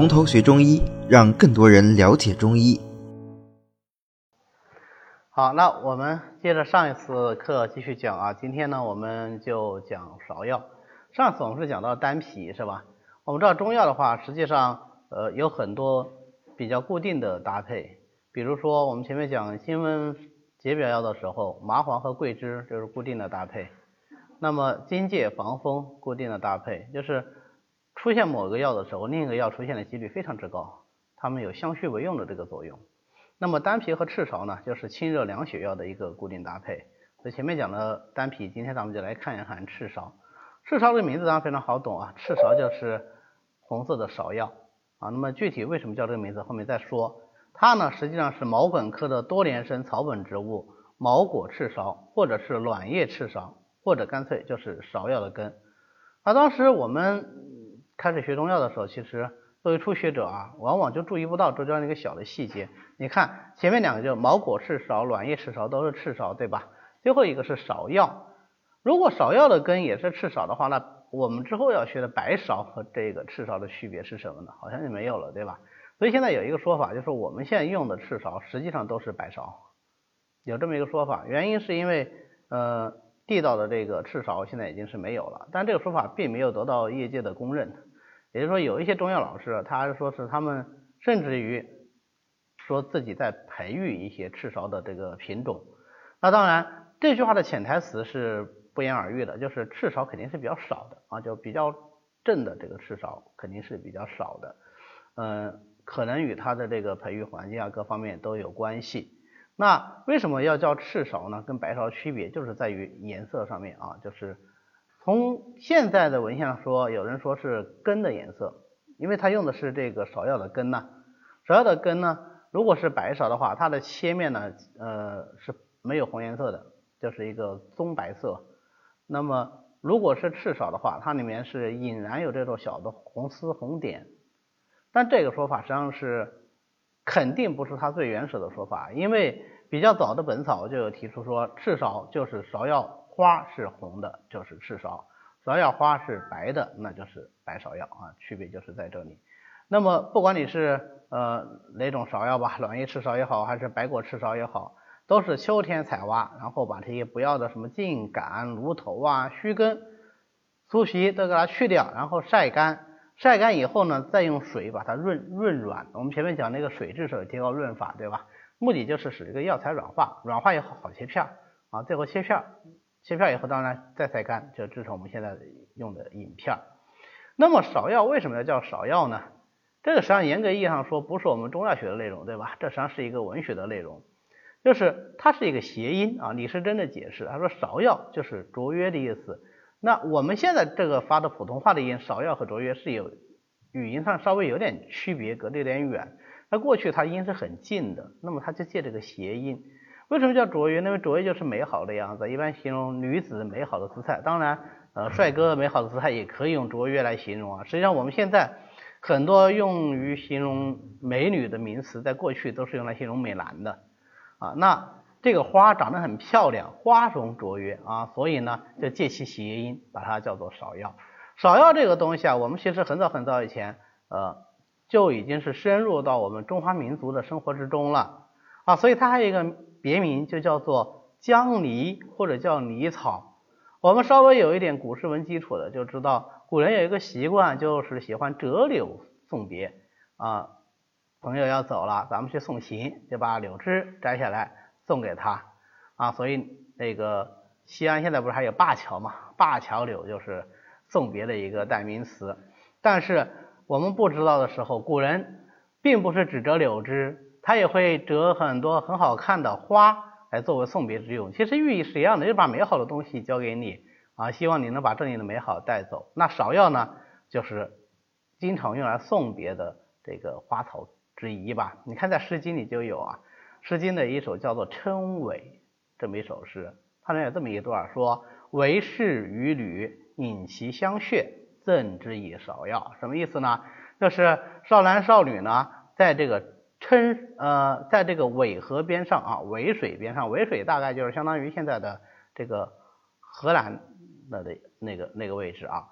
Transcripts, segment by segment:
从头学中医，让更多人了解中医。好，那我们接着上一次课继续讲啊。今天呢，我们就讲芍药。上次我们是讲到丹皮，是吧？我们知道中药的话，实际上呃有很多比较固定的搭配。比如说我们前面讲辛温解表药的时候，麻黄和桂枝就是固定的搭配。那么荆芥防风固定的搭配，就是出现某个药的时候，另一个药出现的几率非常之高，它们有相续为用的这个作用。那么丹皮和赤芍呢，就是清热凉血药的一个固定搭配。所以前面讲的丹皮，今天咱们就来看一看赤芍。赤芍这个名字当然非常好懂啊，赤芍就是红色的芍药啊。那么具体为什么叫这个名字，后面再说。它呢实际上是毛茛科的多年生草本植物，毛果赤芍，或者是卵叶赤芍，或者干脆就是芍药的根。那当时我们开始学中药的时候，其实作为初学者啊，往往就注意不到这样一个小的细节。你看前面两个就毛果赤芍、卵叶赤芍都是赤芍，对吧？最后一个是芍药。如果芍药的根也是赤芍的话，那我们之后要学的白芍和这个赤芍的区别是什么呢？好像就没有了，对吧？所以现在有一个说法，就是我们现在用的赤芍实际上都是白芍，有这么一个说法。原因是因为呃地道的这个赤芍现在已经是没有了，但这个说法并没有得到业界的公认。也就是说，有一些中药老师，他说是他们甚至于说自己在培育一些赤芍的这个品种。那当然，这句话的潜台词是不言而喻的，就是赤芍肯定是比较少的啊，就比较正的这个赤芍肯定是比较少的。嗯，可能与它的这个培育环境啊各方面都有关系。那为什么要叫赤芍呢？跟白芍区别就是在于颜色上面啊，就是。从现在的文献上说，有人说是根的颜色，因为它用的是这个芍药的根呢。芍药的根呢，如果是白芍的话，它的切面呢，呃是没有红颜色的，就是一个棕白色。那么如果是赤芍的话，它里面是隐然有这种小的红丝红点。但这个说法实际上是肯定不是它最原始的说法，因为比较早的本草就有提出说赤芍就是芍药。花是红的，就是赤芍；芍药花是白的，那就是白芍药啊。区别就是在这里。那么不管你是呃哪种芍药吧，卵叶赤芍也好，还是白果赤芍也好，都是秋天采挖，然后把这些不要的什么茎、杆、芦头啊、须根、粗皮都给它去掉，然后晒干。晒干以后呢，再用水把它润润软。我们前面讲那个水质是提高润法，对吧？目的就是使这个药材软化，软化以后好切片儿啊。最后切片儿。切片以后，当然再晒干，就制成我们现在用的饮片。那么芍药为什么要叫芍药呢？这个实际上严格意义上说，不是我们中药学的内容，对吧？这实际上是一个文学的内容，就是它是一个谐音啊。李时珍的解释，他说芍药就是卓约的意思。那我们现在这个发的普通话的音，芍药和卓约是有语音上稍微有点区别，隔得有点远。那过去它音是很近的，那么它就借这个谐音。为什么叫卓越？因为卓越就是美好的样子，一般形容女子美好的姿态。当然，呃，帅哥美好的姿态也可以用卓越来形容啊。实际上，我们现在很多用于形容美女的名词，在过去都是用来形容美男的啊。那这个花长得很漂亮，花容卓越啊，所以呢，就借其谐音，把它叫做芍药。芍药这个东西啊，我们其实很早很早以前，呃，就已经是深入到我们中华民族的生活之中了啊。所以它还有一个。别名就叫做姜梨或者叫梨草。我们稍微有一点古诗文基础的就知道，古人有一个习惯，就是喜欢折柳送别啊。朋友要走了，咱们去送行，就把柳枝摘下来送给他啊。所以那个西安现在不是还有灞桥嘛？灞桥柳就是送别的一个代名词。但是我们不知道的时候，古人并不是只折柳枝。他也会折很多很好看的花来作为送别之用，其实寓意是一样的，就把美好的东西交给你啊，希望你能把这里的美好带走。那芍药呢，就是经常用来送别的这个花草之一吧。你看在《诗经》里就有啊，《诗经》的一首叫做《称尾》这么一首诗，它里有这么一段说：“为士与女，引其香血，赠之以芍药。”什么意思呢？就是少男少女呢，在这个称呃，在这个苇河边上啊，苇水边上，苇水大概就是相当于现在的这个河南的的那个那个位置啊，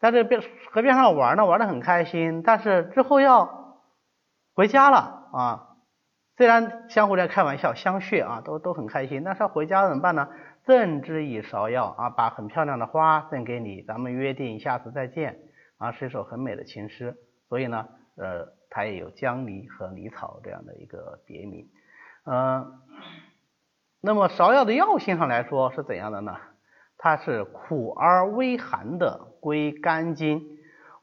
在这边河边上玩呢，玩的很开心，但是之后要回家了啊。虽然相互在开玩笑相谑啊，都都很开心，但是要回家怎么办呢？赠之以芍药啊，把很漂亮的花赠给你，咱们约定下次再见啊，是一首很美的情诗。所以呢，呃，它也有江离和离草这样的一个别名。嗯，那么芍药的药性上来说是怎样的呢？它是苦而微寒的，归肝经。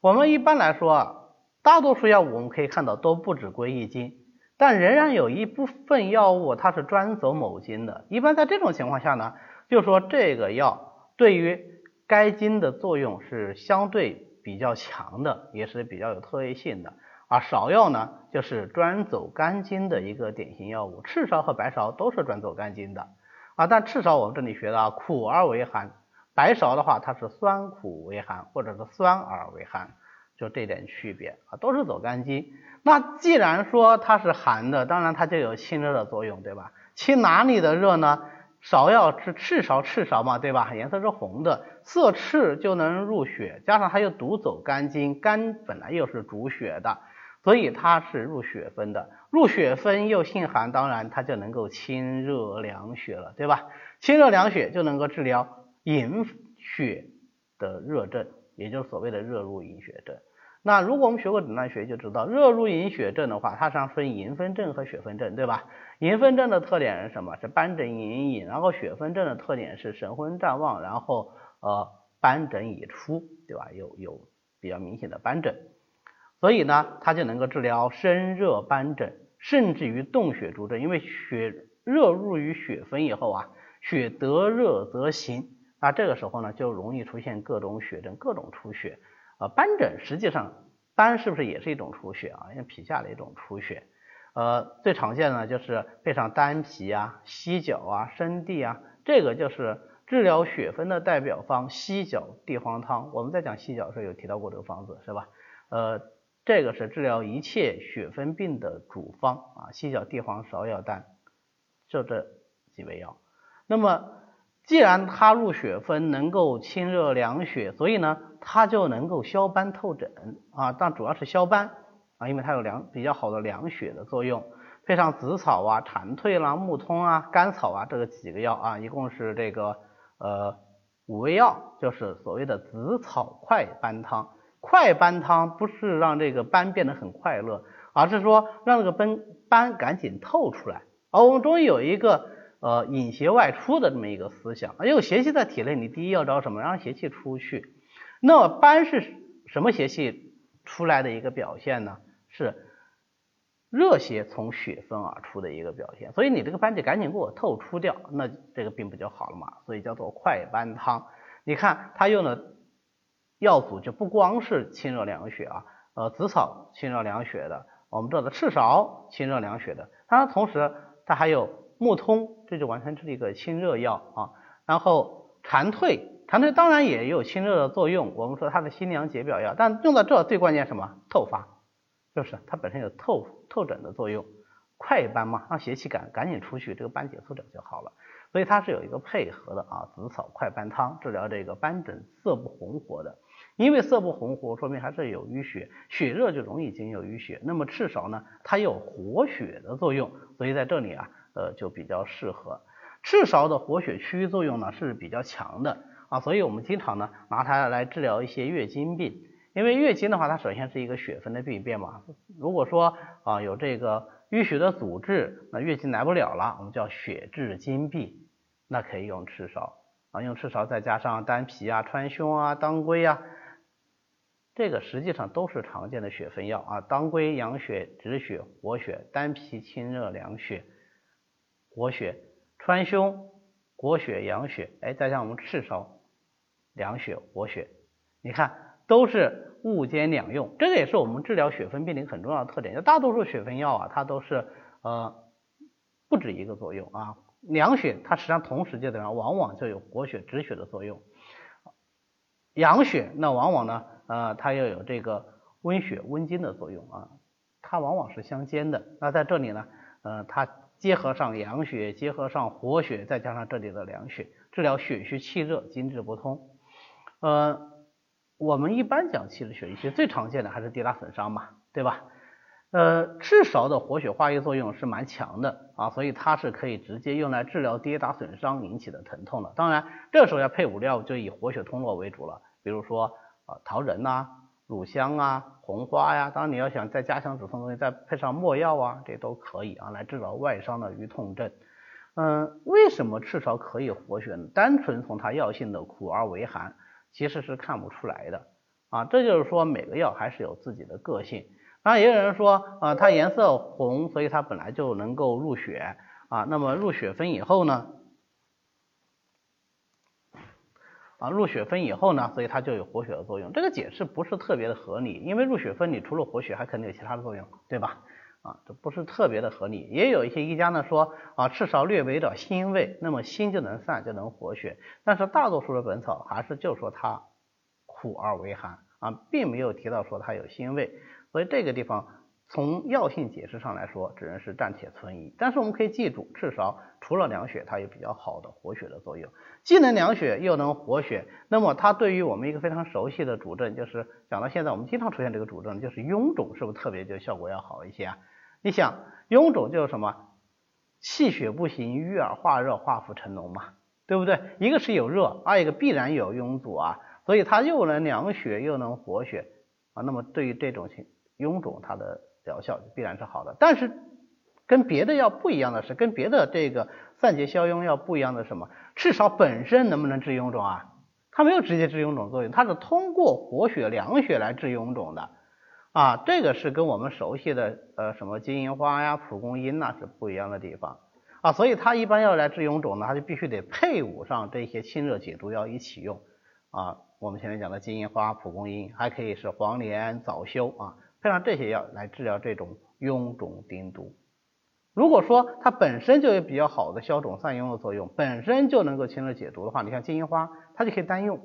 我们一般来说啊，大多数药物我们可以看到都不止归一经，但仍然有一部分药物它是专走某经的。一般在这种情况下呢，就说这个药对于该经的作用是相对比较强的，也是比较有特异性的。而芍药呢，就是专走肝经的一个典型药物。赤芍和白芍都是专走肝经的。啊，但赤芍我们这里学的苦而为寒，白芍的话它是酸苦为寒，或者是酸而为寒，就这点区别啊，都是走肝经。那既然说它是寒的，当然它就有清热的作用，对吧？清哪里的热呢？芍药是赤芍，赤芍嘛，对吧？颜色是红的，色赤就能入血，加上它又独走肝经，肝本来又是主血的。所以它是入血分的，入血分又性寒，当然它就能够清热凉血了，对吧？清热凉血就能够治疗隐血的热症，也就是所谓的热入隐血症。那如果我们学过诊断学，就知道热入隐血症的话，它实际上分隐分症和血分症，对吧？隐分症的特点是什么？是斑疹隐隐，然后血分症的特点是神昏战妄，然后呃斑疹已出，对吧？有有比较明显的斑疹。所以呢，它就能够治疗身热斑疹，甚至于动血逐症。因为血热入于血分以后啊，血得热则行，那这个时候呢，就容易出现各种血症、各种出血。啊，斑疹实际上斑是不是也是一种出血啊？因为皮下的一种出血。呃，最常见的就是配上丹皮啊、犀角啊、生地啊，这个就是治疗血分的代表方——犀角地黄汤。我们在讲犀角的时候有提到过这个方子，是吧？呃。这个是治疗一切血分病的主方啊，犀角地黄芍药丹，就这几味药。那么既然它入血分能够清热凉血，所以呢，它就能够消斑透疹啊，但主要是消斑啊，因为它有凉比较好的凉血的作用。配上紫草啊、蝉蜕啦、木通啊、甘草啊这个几个药啊，一共是这个呃五味药，就是所谓的紫草快斑汤。快斑汤不是让这个斑变得很快乐，而是说让这个斑斑赶紧透出来。而我们中医有一个呃引邪外出的这么一个思想，因为邪气在体内，你第一要找什么？让邪气出去。那么斑是什么邪气出来的一个表现呢？是热邪从血分而出的一个表现。所以你这个斑得赶紧给我透出掉，那这个病不就好了嘛？所以叫做快斑汤。你看他用的。药组就不光是清热凉血啊，呃，紫草清热凉血的，我们知道的赤芍清热凉血的，当然同时它还有木通，这就完全是一个清热药啊。然后蝉蜕，蝉蜕当然也有清热的作用，我们说它是辛凉解表药，但用到这最关键什么？透发，就是它本身有透透疹的作用，快斑嘛，让邪气赶赶紧出去，这个斑解出掉就好了。所以它是有一个配合的啊，紫草快斑汤治疗这个斑疹色不红火的。因为色不红火，说明还是有淤血，血热就容易经有淤血。那么赤芍呢，它有活血的作用，所以在这里啊，呃，就比较适合。赤芍的活血祛瘀作用呢是比较强的啊，所以我们经常呢拿它来治疗一些月经病。因为月经的话，它首先是一个血分的病变嘛。如果说啊有这个淤血的阻滞，那月经来不了了，我们叫血滞经闭，那可以用赤芍啊，用赤芍再加上丹皮啊、川芎啊、当归啊。这个实际上都是常见的血分药啊，当归养血止血活血，丹皮清热凉血活血，川芎活血养血，哎，再加上我们赤芍凉血活血，你看都是物兼两用，这个也是我们治疗血分病的一个很重要的特点。就大多数血分药啊，它都是呃不止一个作用啊，凉血它实际上同时阶段往往就有活血止血的作用，养血那往往呢。呃，它又有这个温血温经的作用啊，它往往是相间的。那在这里呢，呃，它结合上养血，结合上活血，再加上这里的凉血，治疗血虚气热、经滞不通。呃，我们一般讲气滞血瘀，其实最常见的还是跌打损伤嘛，对吧？呃，赤芍的活血化瘀作用是蛮强的啊，所以它是可以直接用来治疗跌打损伤引起的疼痛的。当然，这时候要配伍料就以活血通络为主了，比如说桃仁呐、乳香啊、红花呀。当然你要想再加强止痛东西，再配上没药啊，这都可以啊，来治疗外伤的瘀痛症。嗯，为什么赤芍可以活血呢？单纯从它药性的苦而为寒，其实是看不出来的啊。这就是说每个药还是有自己的个性。当然也有人说，啊，它颜色红，所以它本来就能够入血啊。那么入血分以后呢，啊，入血分以后呢，所以它就有活血的作用。这个解释不是特别的合理，因为入血分你除了活血，还可能有其他的作用，对吧？啊，这不是特别的合理。也有一些医家呢说，啊，赤芍略微的辛味，那么辛就能散，就能活血。但是大多数的本草还是就说它苦而为寒啊，并没有提到说它有辛味。所以这个地方从药性解释上来说，只能是暂且存疑。但是我们可以记住，赤芍除了凉血，它有比较好的活血的作用，既能凉血又能活血。那么它对于我们一个非常熟悉的主症，就是讲到现在我们经常出现这个主症，就是臃肿，是不是特别就效果要好一些啊？你想臃肿就是什么？气血不行，瘀而化热，化腐成脓嘛，对不对？一个是有热，二一个必然有臃阻啊，所以它又能凉血又能活血啊。那么对于这种情臃肿它的疗效必然是好的，但是跟别的药不一样的是，跟别的这个散结消痈药不一样的什么？赤芍本身能不能治臃肿啊？它没有直接治臃肿作用，它是通过活血凉血来治臃肿的啊。这个是跟我们熟悉的呃什么金银花呀、蒲公英呐是不一样的地方啊。所以它一般要来治臃肿呢，它就必须得配伍上这些清热解毒药一起用啊。我们前面讲的金银花、蒲公英，还可以是黄连、早休啊。配上这些药来治疗这种臃肿丁毒。如果说它本身就有比较好的消肿散痈的作用，本身就能够清热解毒的话，你像金银花，它就可以单用。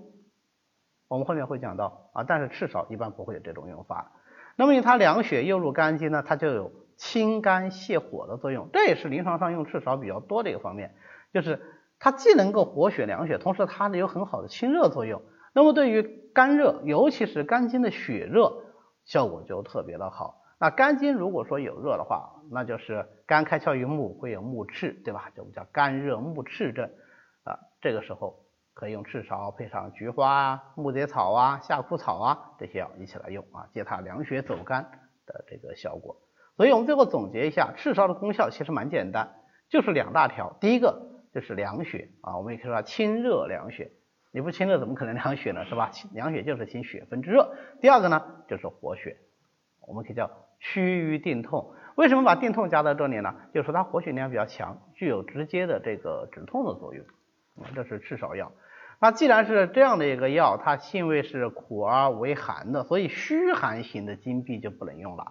我们后面会讲到啊，但是赤芍一般不会有这种用法。那么因为它凉血又入肝经呢，它就有清肝泻火的作用。这也是临床上用赤芍比较多的一个方面，就是它既能够活血凉血，同时它有很好的清热作用。那么对于肝热，尤其是肝经的血热。效果就特别的好。那肝经如果说有热的话，那就是肝开窍于目，会有目赤，对吧？就我们叫肝热目赤症啊。这个时候可以用赤芍配上菊花啊、木棗草啊、夏枯草啊这些药一起来用啊，借它凉血走肝的这个效果。所以我们最后总结一下，赤芍的功效其实蛮简单，就是两大条。第一个就是凉血啊，我们也可以说清热凉血。你不清热怎么可能凉血呢？是吧？凉血就是清血分之热。第二个呢，就是活血，我们可以叫祛瘀定痛。为什么把定痛加在这里呢？就是说它活血力量比较强，具有直接的这个止痛的作用。这是赤芍药。那既然是这样的一个药，它性味是苦而为寒的，所以虚寒型的经闭就不能用了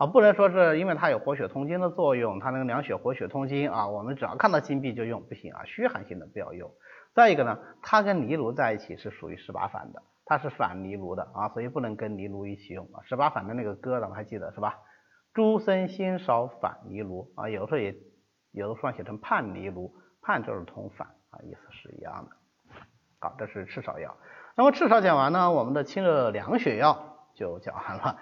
啊，不能说是因为它有活血通经的作用，它能凉血活血通经啊，我们只要看到金币就用，不行啊，虚寒性的不要用。再一个呢，它跟尼禄在一起是属于十八反的，它是反尼禄的啊，所以不能跟尼禄一起用啊。十八反的那个歌咱们还记得是吧？诸僧心少反尼禄啊，有时候也有的书上写成叛尼禄，叛就是同反啊，意思是一样的。好，这是赤芍药。那么赤芍讲完呢，我们的清热凉血药就讲完了。